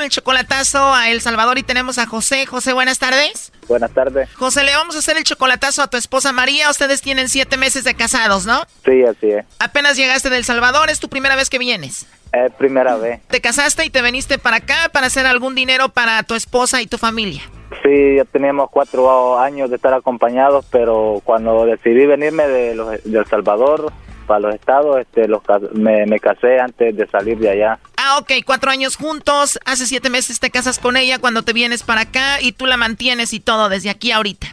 con el chocolatazo a El Salvador y tenemos a José. José, buenas tardes. Buenas tardes. José, le vamos a hacer el chocolatazo a tu esposa María. Ustedes tienen siete meses de casados, ¿no? Sí, así es. Apenas llegaste del Salvador, ¿es tu primera vez que vienes? Es primera vez. ¿Te casaste y te viniste para acá para hacer algún dinero para tu esposa y tu familia? Sí, ya teníamos cuatro años de estar acompañados, pero cuando decidí venirme de, los, de El Salvador para los estados, este, los, me, me casé antes de salir de allá. Ah, ok, cuatro años juntos, hace siete meses te casas con ella cuando te vienes para acá y tú la mantienes y todo desde aquí ahorita.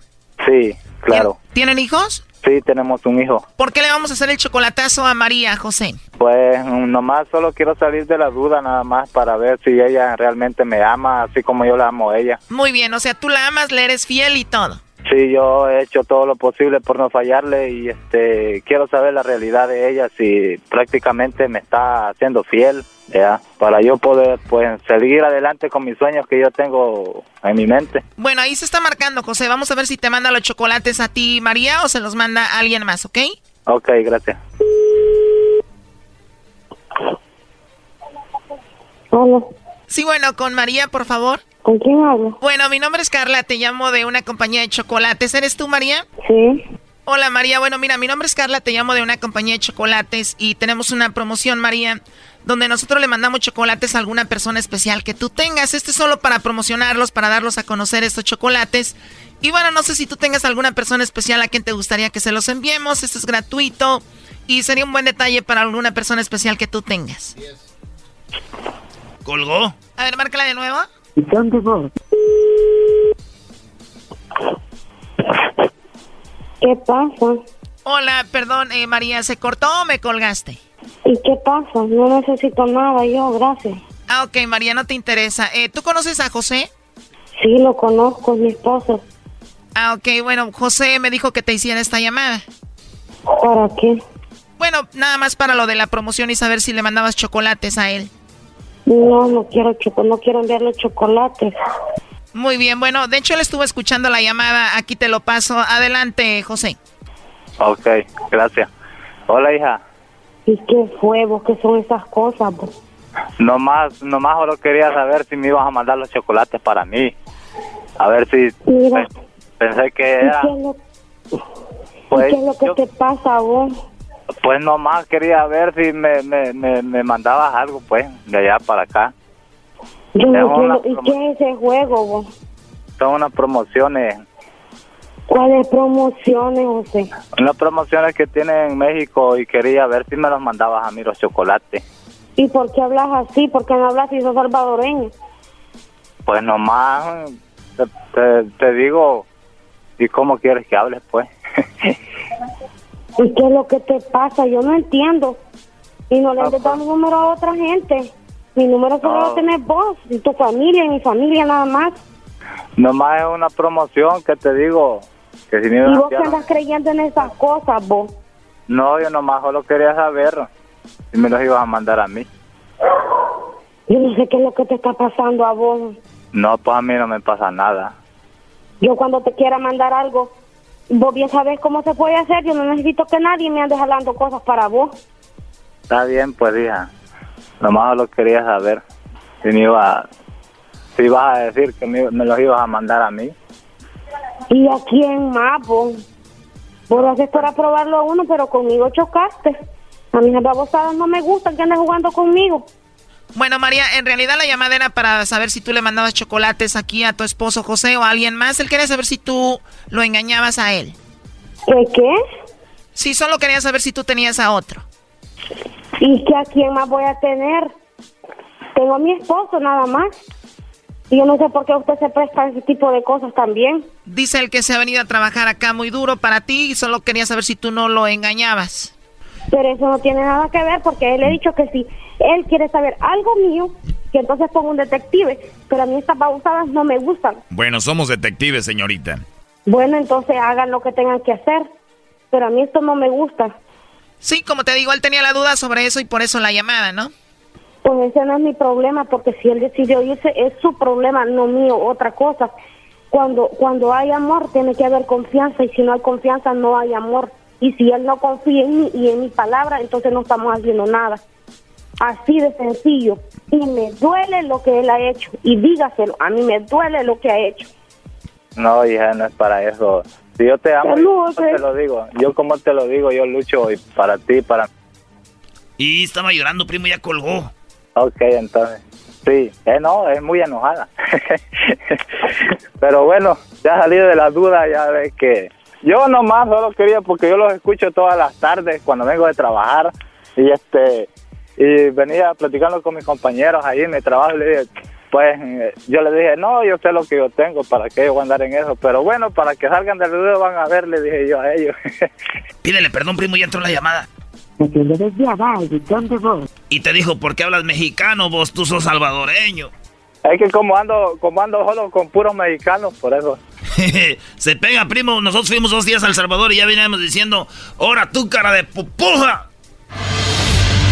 Sí, claro. ¿Tienen hijos? Sí, tenemos un hijo. ¿Por qué le vamos a hacer el chocolatazo a María, José? Pues nomás solo quiero salir de la duda nada más para ver si ella realmente me ama, así como yo la amo a ella. Muy bien, o sea, tú la amas, le eres fiel y todo. Sí, yo he hecho todo lo posible por no fallarle y este quiero saber la realidad de ella si prácticamente me está haciendo fiel, ya, para yo poder pues seguir adelante con mis sueños que yo tengo en mi mente. Bueno, ahí se está marcando, José. Vamos a ver si te manda los chocolates a ti, María, o se los manda a alguien más, ¿ok? Ok, gracias. Hola. Sí, bueno, con María, por favor. ¿Con quién hablo? Bueno, mi nombre es Carla, te llamo de una compañía de chocolates. ¿Eres tú, María? Sí. Hola, María. Bueno, mira, mi nombre es Carla, te llamo de una compañía de chocolates y tenemos una promoción, María, donde nosotros le mandamos chocolates a alguna persona especial que tú tengas. Este es solo para promocionarlos, para darlos a conocer estos chocolates. Y bueno, no sé si tú tengas alguna persona especial a quien te gustaría que se los enviemos. Esto es gratuito y sería un buen detalle para alguna persona especial que tú tengas. ¿Colgó? A ver, márcala de nuevo. ¿Qué pasa? Hola, perdón, eh, María, ¿se cortó o me colgaste? ¿Y qué pasa? No necesito nada yo, gracias. Ah, ok, María, no te interesa. Eh, ¿Tú conoces a José? Sí, lo conozco, es mi esposo. Ah, ok, bueno, José me dijo que te hiciera esta llamada. ¿Para qué? Bueno, nada más para lo de la promoción y saber si le mandabas chocolates a él. No, no quiero choco, no quiero enviarle chocolates. Muy bien, bueno, de hecho él estuvo escuchando la llamada, aquí te lo paso. Adelante, José. Ok, gracias. Hola, hija. ¿Y qué fue vos? ¿Qué son esas cosas vos? Nomás, nomás solo quería saber si me ibas a mandar los chocolates para mí. A ver si Mira. pensé que ¿Y era. qué es lo, y Pues, qué es lo que yo- te pasa a vos? Pues nomás quería ver si me, me, me, me mandabas algo, pues, de allá para acá. ¿Y promo- qué es ese juego vos? Son unas promociones, ¿Cuáles promociones, José? unas promociones que tienen en México y quería ver si me los mandabas a mí los chocolates. ¿Y por qué hablas así? ¿Por qué no hablas si sos salvadoreño? Pues nomás te, te, te digo, ¿y cómo quieres que hables, pues? ¿Y qué es lo que te pasa? Yo no entiendo. Y no le Ah, andes pues. dando número a otra gente. Mi número solo No. lo tenés vos, y tu familia, y mi familia nada más. nomás es una promoción que te digo, que si Y vos que enviar- andas creyendo en esas cosas, vos. No, yo nomás solo quería saber si me los ibas a mandar a mí. Yo no sé qué es lo que te está pasando a vos. No, pues a mí no me pasa nada. Yo cuando te quiera mandar algo, vos bien sabés cómo se puede hacer. Yo no necesito que nadie me ande jalando cosas para vos. Está bien, pues hija. Nomás solo quería saber si me iba, si ibas a decir que me, me los ibas a mandar a mí. ¿Y a quién más, vos? Vos lo haces para probarlo a uno, pero conmigo chocaste. A mis babosadas no me gustan que andes jugando conmigo. Bueno, María, en realidad la llamada era para saber si tú le mandabas chocolates aquí a tu esposo José o a alguien más. Él quería saber si tú lo engañabas a él. ¿Qué qué? Sí, solo quería saber si tú tenías a otro. ¿Y que a quién más voy a tener? Tengo a mi esposo nada más. Y yo no sé por qué usted se presta a ese tipo de cosas también. Dice el que se ha venido a trabajar acá muy duro para ti y solo quería saber si tú no lo engañabas. Pero eso no tiene nada que ver porque él le he dicho que si él quiere saber algo mío, que entonces ponga un detective. Pero a mí estas babosadas no me gustan. Bueno, somos detectives, señorita. Bueno, entonces hagan lo que tengan que hacer. Pero a mí esto no me gusta. Sí, como te digo, él tenía la duda sobre eso y por eso la llamada, ¿no? Pues ese no es mi problema, porque si él decidió irse, es su problema, no mío, otra cosa. Cuando, cuando hay amor, tiene que haber confianza, y si no hay confianza, no hay amor. Y si él no confía en mí y en mi palabra, entonces no estamos haciendo nada. Así de sencillo. Y me duele lo que él ha hecho. Y dígaselo, a mí me duele lo que ha hecho. No, hija, no es para eso. Si yo te amo, yo te lo digo. Yo como te lo digo, yo lucho y para ti, para... Y estaba llorando, primo, ya colgó. Ok, entonces. Sí, eh, no, es muy enojada. Pero bueno, ya salido de la duda, ya ves que... Yo nomás solo quería, porque yo los escucho todas las tardes cuando vengo de trabajar. Y este y venía platicando con mis compañeros ahí en mi trabajo y le dije, pues yo le dije, no, yo sé lo que yo tengo, ¿para qué yo voy a andar en eso? Pero bueno, para que salgan del video van a ver, le dije yo a ellos. Pídele perdón, primo, ya entró la llamada. Y te dijo, ¿por qué hablas mexicano? Vos, tú sos salvadoreño. Es que como ando, como ando solo con puros mexicanos, por eso. Se pega, primo. Nosotros fuimos dos días a El Salvador y ya veníamos diciendo, ¡Hora tú, cara de pupuja!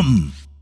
Come!